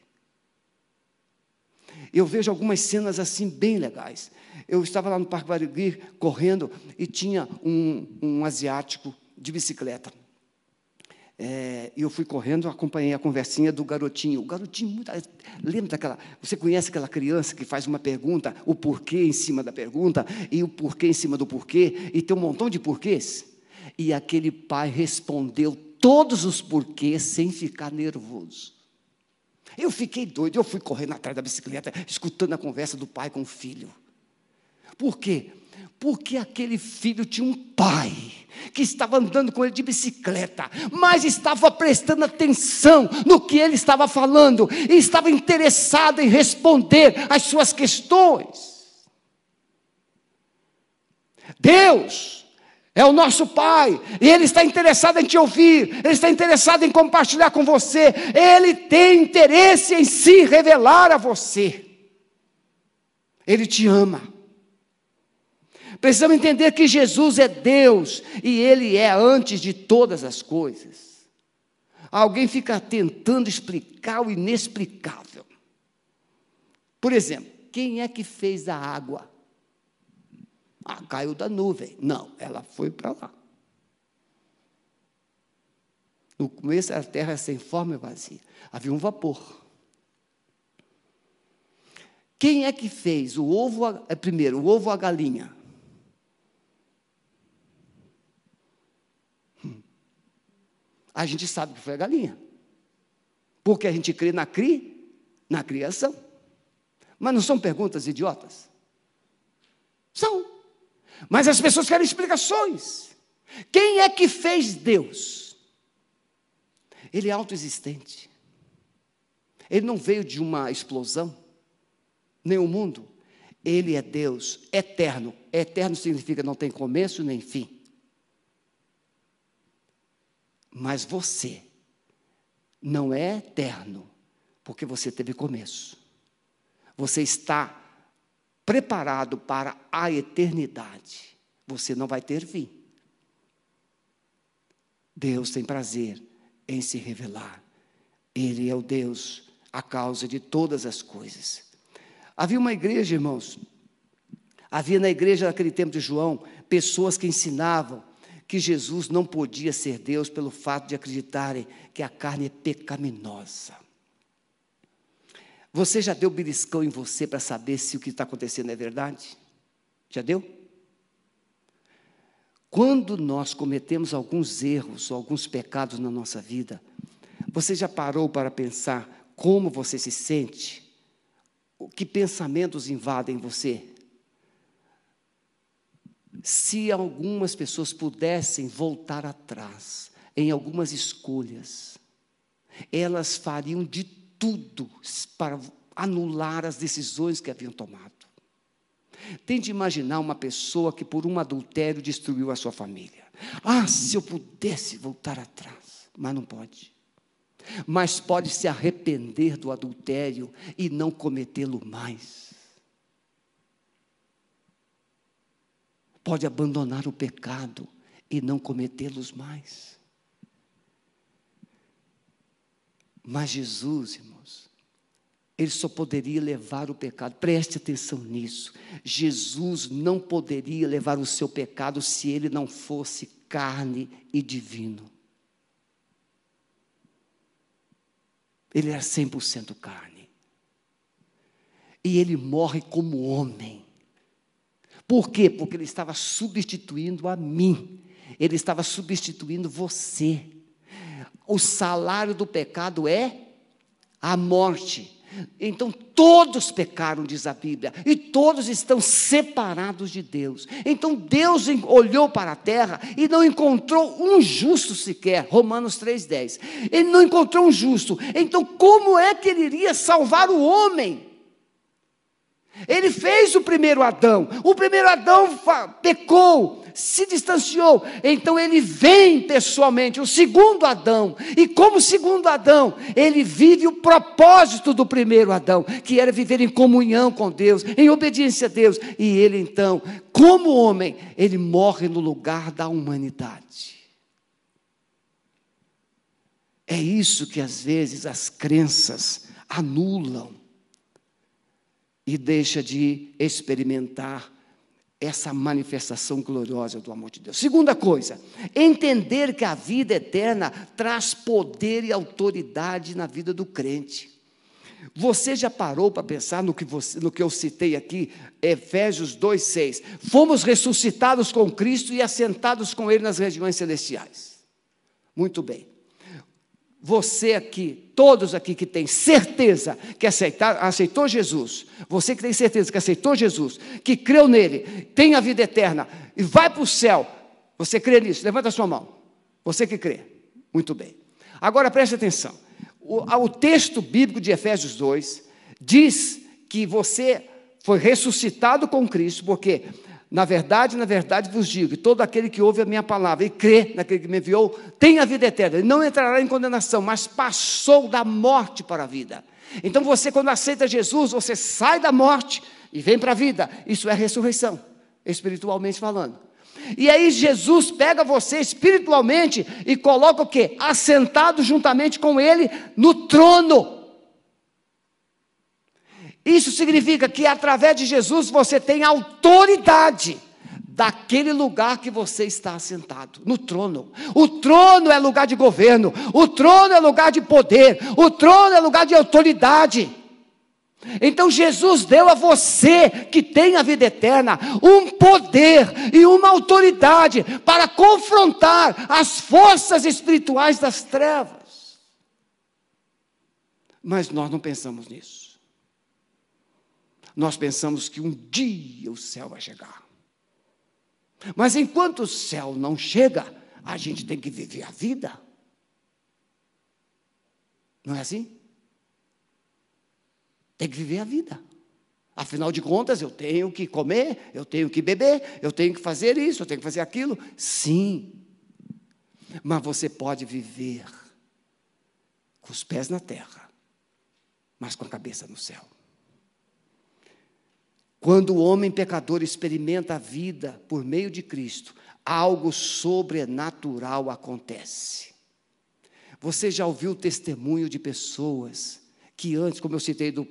Eu vejo algumas cenas assim bem legais. Eu estava lá no Parque Barigui correndo e tinha um, um asiático de bicicleta. É, eu fui correndo, acompanhei a conversinha do garotinho. O garotinho, muito, lembra daquela. Você conhece aquela criança que faz uma pergunta, o porquê em cima da pergunta, e o porquê em cima do porquê, e tem um montão de porquês? E aquele pai respondeu todos os porquês sem ficar nervoso. Eu fiquei doido, eu fui correndo atrás da bicicleta, escutando a conversa do pai com o filho. Por quê? Porque aquele filho tinha um pai que estava andando com ele de bicicleta, mas estava prestando atenção no que ele estava falando e estava interessado em responder às suas questões. Deus é o nosso Pai, e Ele está interessado em te ouvir, Ele está interessado em compartilhar com você, Ele tem interesse em se revelar a você. Ele te ama. Precisamos entender que Jesus é Deus e Ele é antes de todas as coisas. Alguém fica tentando explicar o inexplicável. Por exemplo, quem é que fez a água? Ah, caiu da nuvem. Não, ela foi para lá. No começo a terra sem forma e vazia. Havia um vapor. Quem é que fez o ovo, primeiro, o ovo a galinha? A gente sabe que foi a galinha. Porque a gente crê na cri, na criação. Mas não são perguntas idiotas? São. Mas as pessoas querem explicações. Quem é que fez Deus? Ele é autoexistente. Ele não veio de uma explosão, nem o mundo. Ele é Deus eterno. Eterno significa não tem começo nem fim. Mas você não é eterno, porque você teve começo. Você está preparado para a eternidade. Você não vai ter fim. Deus tem prazer em se revelar. Ele é o Deus, a causa de todas as coisas. Havia uma igreja, irmãos. Havia na igreja naquele tempo de João pessoas que ensinavam que Jesus não podia ser Deus pelo fato de acreditarem que a carne é pecaminosa. Você já deu beliscão em você para saber se o que está acontecendo é verdade? Já deu? Quando nós cometemos alguns erros ou alguns pecados na nossa vida, você já parou para pensar como você se sente? Que pensamentos invadem você? Se algumas pessoas pudessem voltar atrás em algumas escolhas, elas fariam de tudo para anular as decisões que haviam tomado. Tente imaginar uma pessoa que por um adultério destruiu a sua família. Ah, se eu pudesse voltar atrás, mas não pode. Mas pode se arrepender do adultério e não cometê-lo mais. Pode abandonar o pecado e não cometê-los mais. Mas Jesus, irmãos, ele só poderia levar o pecado, preste atenção nisso. Jesus não poderia levar o seu pecado se ele não fosse carne e divino. Ele era 100% carne. E ele morre como homem. Por quê? Porque ele estava substituindo a mim, ele estava substituindo você. O salário do pecado é a morte. Então todos pecaram, diz a Bíblia, e todos estão separados de Deus. Então Deus olhou para a terra e não encontrou um justo sequer, Romanos 3,10. Ele não encontrou um justo. Então, como é que ele iria salvar o homem? Ele fez o primeiro Adão. O primeiro Adão pecou. se distanciou. Então ele vem pessoalmente, o segundo Adão. E como segundo Adão, ele vive o propósito do primeiro Adão, que era viver em comunhão com Deus, em obediência a Deus. E ele então, como homem, ele morre no lugar da humanidade. É isso que às vezes as crenças anulam e deixa de experimentar essa manifestação gloriosa do amor de Deus. Segunda coisa, entender que a vida eterna traz poder e autoridade na vida do crente. Você já parou para pensar no que, você, no que eu citei aqui, Efésios 2,6? Fomos ressuscitados com Cristo e assentados com Ele nas regiões celestiais. Muito bem. Você aqui, todos aqui que tem certeza que aceitar, aceitou Jesus, você que tem certeza que aceitou Jesus, que creu nele, tem a vida eterna e vai para o céu, você crê nisso? Levanta a sua mão. Você que crê. Muito bem. Agora preste atenção. O, o texto bíblico de Efésios 2 diz que você foi ressuscitado com Cristo, porque na verdade, na verdade vos digo: todo aquele que ouve a minha palavra e crê naquele que me enviou, tem a vida eterna. Ele não entrará em condenação, mas passou da morte para a vida. Então você, quando aceita Jesus, você sai da morte e vem para a vida. Isso é ressurreição, espiritualmente falando. E aí Jesus pega você espiritualmente e coloca o quê? Assentado juntamente com ele no trono. Isso significa que através de Jesus você tem autoridade daquele lugar que você está assentado, no trono. O trono é lugar de governo, o trono é lugar de poder, o trono é lugar de autoridade. Então Jesus deu a você que tem a vida eterna um poder e uma autoridade para confrontar as forças espirituais das trevas. Mas nós não pensamos nisso nós pensamos que um dia o céu vai chegar. Mas enquanto o céu não chega, a gente tem que viver a vida. Não é assim? Tem que viver a vida. Afinal de contas, eu tenho que comer, eu tenho que beber, eu tenho que fazer isso, eu tenho que fazer aquilo. Sim. Mas você pode viver com os pés na terra, mas com a cabeça no céu. Quando o homem pecador experimenta a vida por meio de Cristo, algo sobrenatural acontece. Você já ouviu testemunho de pessoas que antes, como eu citei do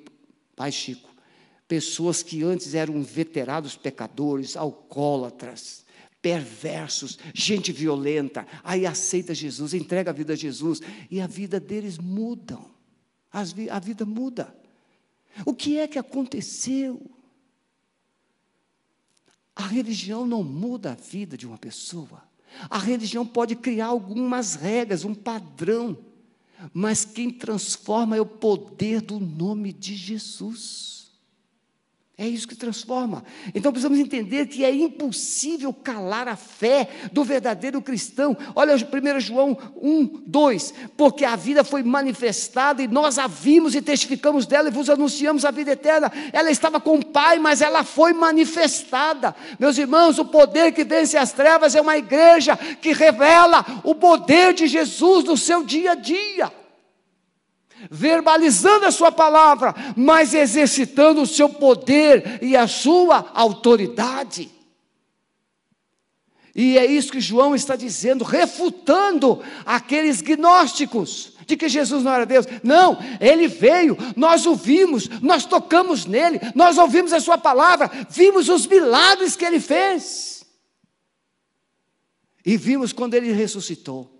pai Chico, pessoas que antes eram veterados pecadores, alcoólatras, perversos, gente violenta, aí aceita Jesus, entrega a vida a Jesus e a vida deles mudam. a vida muda. O que é que aconteceu? A religião não muda a vida de uma pessoa. A religião pode criar algumas regras, um padrão, mas quem transforma é o poder do nome de Jesus. É isso que transforma. Então precisamos entender que é impossível calar a fé do verdadeiro cristão. Olha 1 João 1, 2. Porque a vida foi manifestada e nós a vimos e testificamos dela e vos anunciamos a vida eterna. Ela estava com o Pai, mas ela foi manifestada. Meus irmãos, o poder que vence as trevas é uma igreja que revela o poder de Jesus no seu dia a dia verbalizando a sua palavra, mas exercitando o seu poder e a sua autoridade. E é isso que João está dizendo, refutando aqueles gnósticos de que Jesus não era Deus. Não, ele veio, nós o vimos, nós tocamos nele, nós ouvimos a sua palavra, vimos os milagres que ele fez. E vimos quando ele ressuscitou.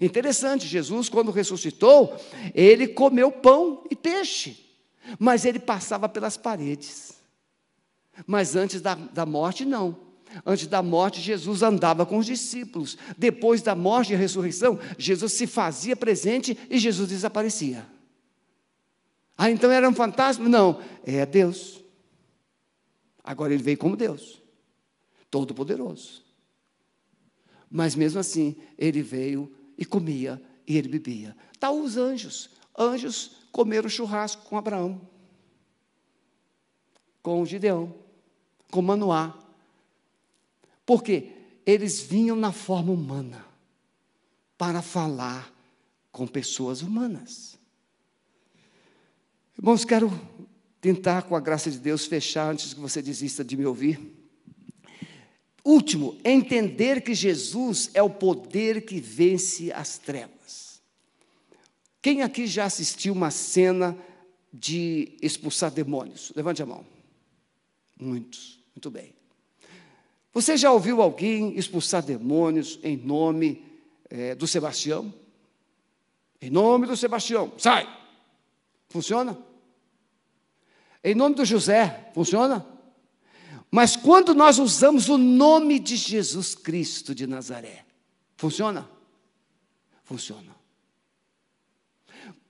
Interessante, Jesus, quando ressuscitou, ele comeu pão e peixe, mas ele passava pelas paredes. Mas antes da, da morte, não. Antes da morte, Jesus andava com os discípulos. Depois da morte e ressurreição, Jesus se fazia presente e Jesus desaparecia. Ah, então era um fantasma? Não, é Deus. Agora ele veio como Deus, todo-poderoso. Mas mesmo assim, ele veio e comia e ele bebia. Tal tá os anjos. Anjos comeram churrasco com Abraão, com Gideão, com Manoá. Porque eles vinham na forma humana para falar com pessoas humanas. Irmãos, quero tentar, com a graça de Deus, fechar antes que você desista de me ouvir. Último, entender que Jesus é o poder que vence as trevas. Quem aqui já assistiu uma cena de expulsar demônios? Levante a mão. Muitos, muito bem. Você já ouviu alguém expulsar demônios em nome é, do Sebastião? Em nome do Sebastião, sai! Funciona? Em nome do José, funciona? Mas quando nós usamos o nome de Jesus Cristo de Nazaré, funciona? Funciona.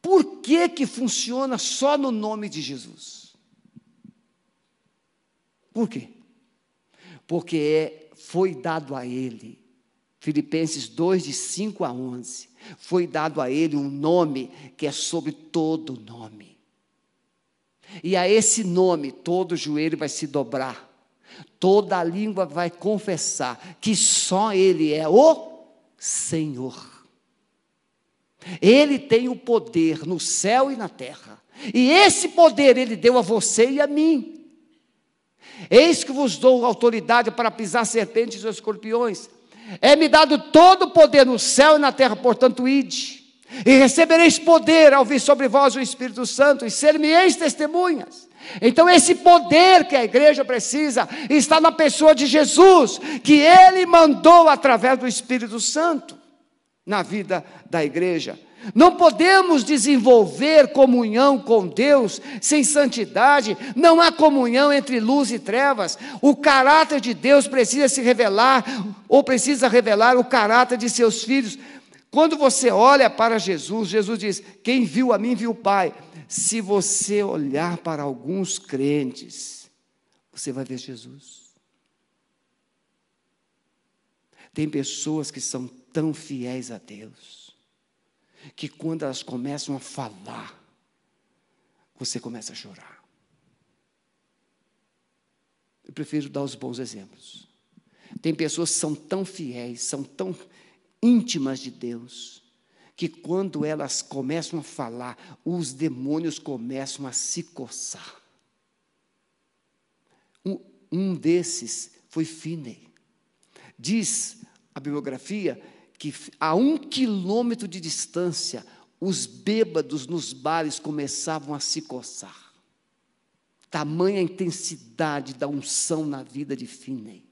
Por que que funciona só no nome de Jesus? Por quê? Porque é, foi dado a ele, Filipenses 2, de 5 a 11, foi dado a ele um nome que é sobre todo nome. E a esse nome todo joelho vai se dobrar, toda língua vai confessar que só Ele é o Senhor. Ele tem o poder no céu e na terra, e esse poder Ele deu a você e a mim. Eis que vos dou autoridade para pisar serpentes e escorpiões. É-me dado todo o poder no céu e na terra, portanto, ide e recebereis poder ao vir sobre vós o Espírito Santo, e ser-me-eis testemunhas. Então, esse poder que a igreja precisa está na pessoa de Jesus, que ele mandou através do Espírito Santo na vida da igreja. Não podemos desenvolver comunhão com Deus sem santidade, não há comunhão entre luz e trevas. O caráter de Deus precisa se revelar, ou precisa revelar o caráter de seus filhos. Quando você olha para Jesus, Jesus diz: Quem viu a mim, viu o Pai. Se você olhar para alguns crentes, você vai ver Jesus. Tem pessoas que são tão fiéis a Deus, que quando elas começam a falar, você começa a chorar. Eu prefiro dar os bons exemplos. Tem pessoas que são tão fiéis, são tão íntimas de Deus, que quando elas começam a falar, os demônios começam a se coçar. Um, um desses foi Finney. Diz a bibliografia que a um quilômetro de distância, os bêbados nos bares começavam a se coçar. Tamanha intensidade da unção na vida de Finney.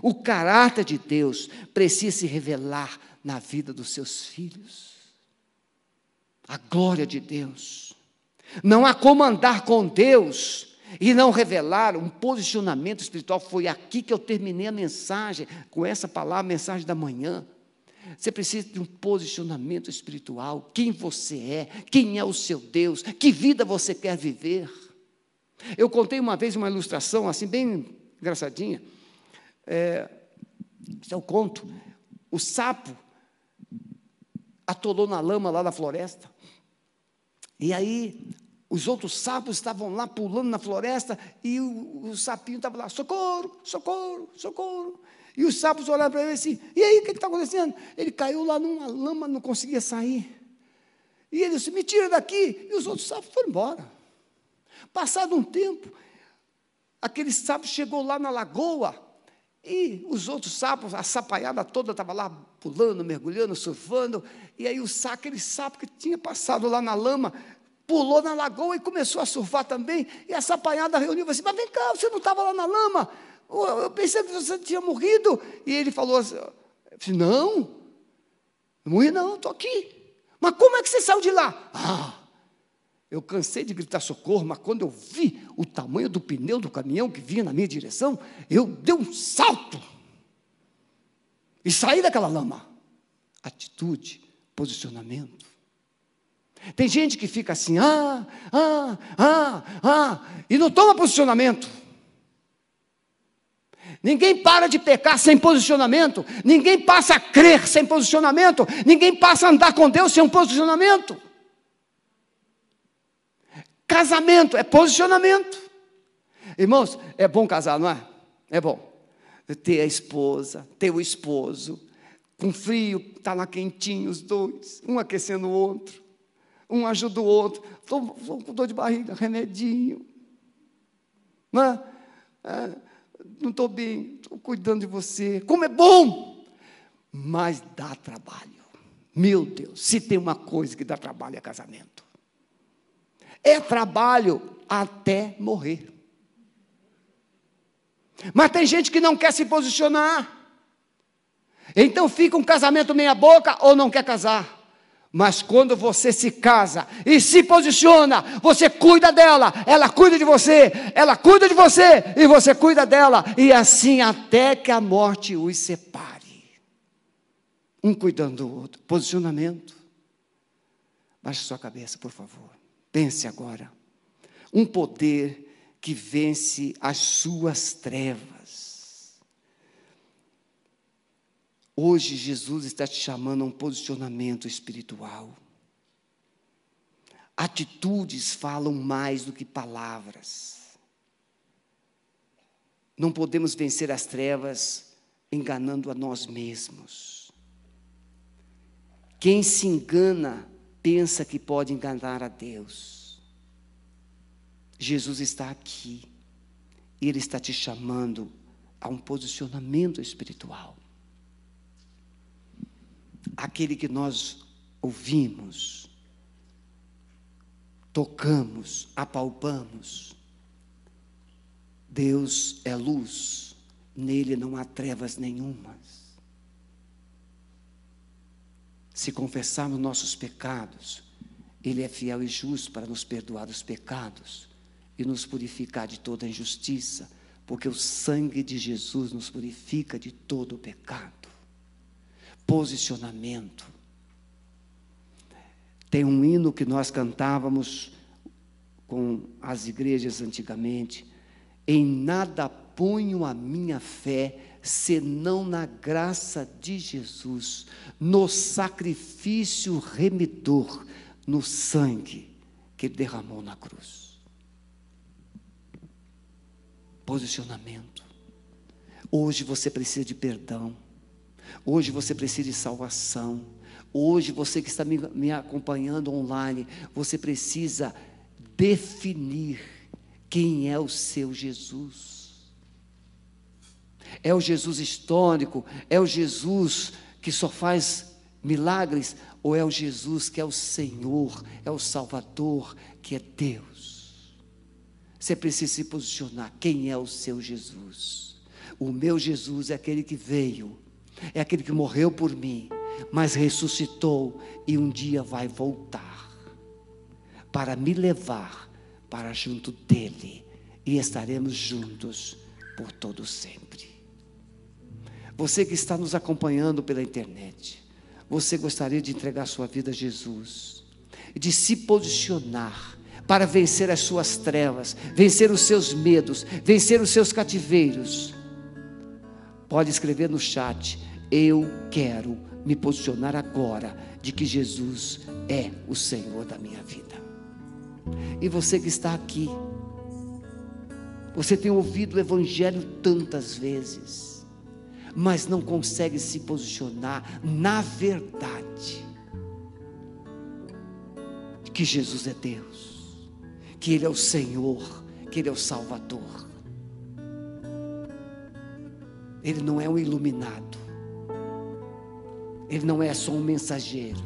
O caráter de Deus precisa se revelar na vida dos seus filhos. A glória de Deus. Não há como andar com Deus e não revelar um posicionamento espiritual. Foi aqui que eu terminei a mensagem, com essa palavra, mensagem da manhã. Você precisa de um posicionamento espiritual. Quem você é, quem é o seu Deus, que vida você quer viver. Eu contei uma vez uma ilustração assim, bem engraçadinha. É, isso é o conto. O sapo atolou na lama lá na floresta. E aí, os outros sapos estavam lá pulando na floresta e o, o sapinho estava lá: socorro, socorro, socorro. E os sapos olharam para ele assim: e aí, o que está acontecendo? Ele caiu lá numa lama, não conseguia sair. E ele disse: me tira daqui. E os outros sapos foram embora. Passado um tempo, aquele sapo chegou lá na lagoa e os outros sapos, a sapaiada toda estava lá pulando, mergulhando, surfando. E aí o sapo, aquele sapo que tinha passado lá na lama, pulou na lagoa e começou a surfar também. E a sapaiada reuniu e assim: Mas vem cá, você não estava lá na lama? Eu pensei que você tinha morrido. E ele falou assim: Não, não morri não, estou aqui. Mas como é que você saiu de lá? Ah, eu cansei de gritar socorro, mas quando eu vi o tamanho do pneu do caminhão que vinha na minha direção, eu dei um salto e saí daquela lama. Atitude, posicionamento. Tem gente que fica assim, ah, ah, ah, ah, e não toma posicionamento. Ninguém para de pecar sem posicionamento. Ninguém passa a crer sem posicionamento. Ninguém passa a andar com Deus sem um posicionamento. Casamento é posicionamento. Irmãos, é bom casar, não é? É bom. ter a esposa, ter o esposo. Com frio, está lá quentinho os dois, um aquecendo o outro, um ajuda o outro. Estou com dor de barriga, remedinho. Não é? É, não estou bem, estou cuidando de você. Como é bom! Mas dá trabalho. Meu Deus, se tem uma coisa que dá trabalho é casamento. É trabalho até morrer. Mas tem gente que não quer se posicionar. Então fica um casamento meia boca ou não quer casar. Mas quando você se casa e se posiciona, você cuida dela, ela cuida de você, ela cuida de você e você cuida dela, e assim até que a morte os separe. Um cuidando do outro. Posicionamento. Baixe sua cabeça, por favor. Pense agora. Um poder que vence as suas trevas. Hoje Jesus está te chamando a um posicionamento espiritual. Atitudes falam mais do que palavras. Não podemos vencer as trevas enganando a nós mesmos. Quem se engana pensa que pode enganar a Deus. Jesus está aqui. Ele está te chamando a um posicionamento espiritual. Aquele que nós ouvimos, tocamos, apalpamos. Deus é luz, nele não há trevas nenhumas. Se confessarmos nossos pecados, Ele é fiel e justo para nos perdoar os pecados e nos purificar de toda injustiça, porque o sangue de Jesus nos purifica de todo o pecado. Posicionamento. Tem um hino que nós cantávamos com as igrejas antigamente. Em nada ponho a minha fé, senão na graça de Jesus, no sacrifício remidor, no sangue que ele derramou na cruz posicionamento. Hoje você precisa de perdão. Hoje você precisa de salvação. Hoje você que está me, me acompanhando online, você precisa definir quem é o seu Jesus. É o Jesus histórico? É o Jesus que só faz milagres? Ou é o Jesus que é o Senhor, é o Salvador, que é Deus? Você precisa se posicionar. Quem é o seu Jesus? O meu Jesus é aquele que veio, é aquele que morreu por mim, mas ressuscitou e um dia vai voltar para me levar para junto dele e estaremos juntos por todo sempre. Você que está nos acompanhando pela internet, você gostaria de entregar sua vida a Jesus, de se posicionar para vencer as suas trevas, vencer os seus medos, vencer os seus cativeiros. Pode escrever no chat: Eu quero me posicionar agora de que Jesus é o Senhor da minha vida. E você que está aqui, você tem ouvido o Evangelho tantas vezes, mas não consegue se posicionar na verdade que Jesus é Deus que Ele é o Senhor, que Ele é o Salvador. Ele não é um iluminado, Ele não é só um mensageiro,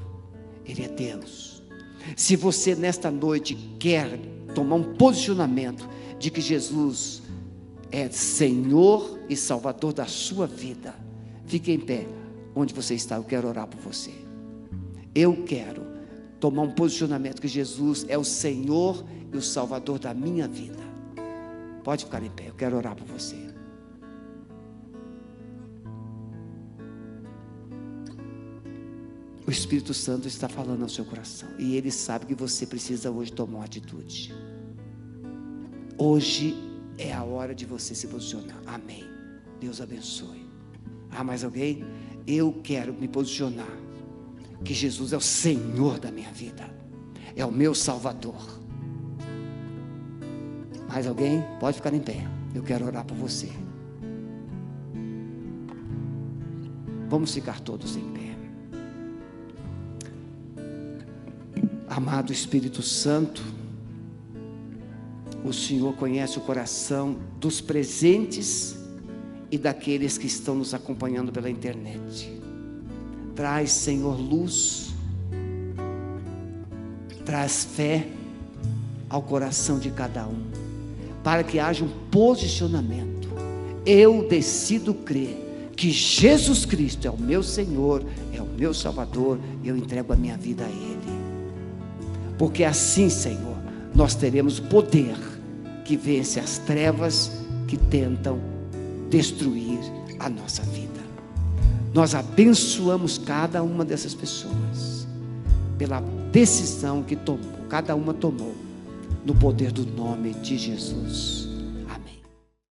Ele é Deus. Se você nesta noite quer tomar um posicionamento de que Jesus é Senhor e Salvador da sua vida, fique em pé onde você está, eu quero orar por você. Eu quero tomar um posicionamento que Jesus é o Senhor e o Salvador da minha vida. Pode ficar em pé, eu quero orar por você. O Espírito Santo está falando ao seu coração e ele sabe que você precisa hoje tomar uma atitude. Hoje é a hora de você se posicionar. Amém. Deus abençoe. Ah, mais alguém? Eu quero me posicionar. Que Jesus é o Senhor da minha vida, é o meu Salvador. Mais alguém? Pode ficar em pé. Eu quero orar por você. Vamos ficar todos em pé. Amado Espírito Santo, o Senhor conhece o coração dos presentes e daqueles que estão nos acompanhando pela internet. Traz, Senhor, luz, traz fé ao coração de cada um, para que haja um posicionamento. Eu decido crer que Jesus Cristo é o meu Senhor, é o meu Salvador, e eu entrego a minha vida a Ele. Porque assim, Senhor, nós teremos poder que vence as trevas que tentam destruir a nossa vida. Nós abençoamos cada uma dessas pessoas pela decisão que tomou, cada uma tomou, no poder do nome de Jesus.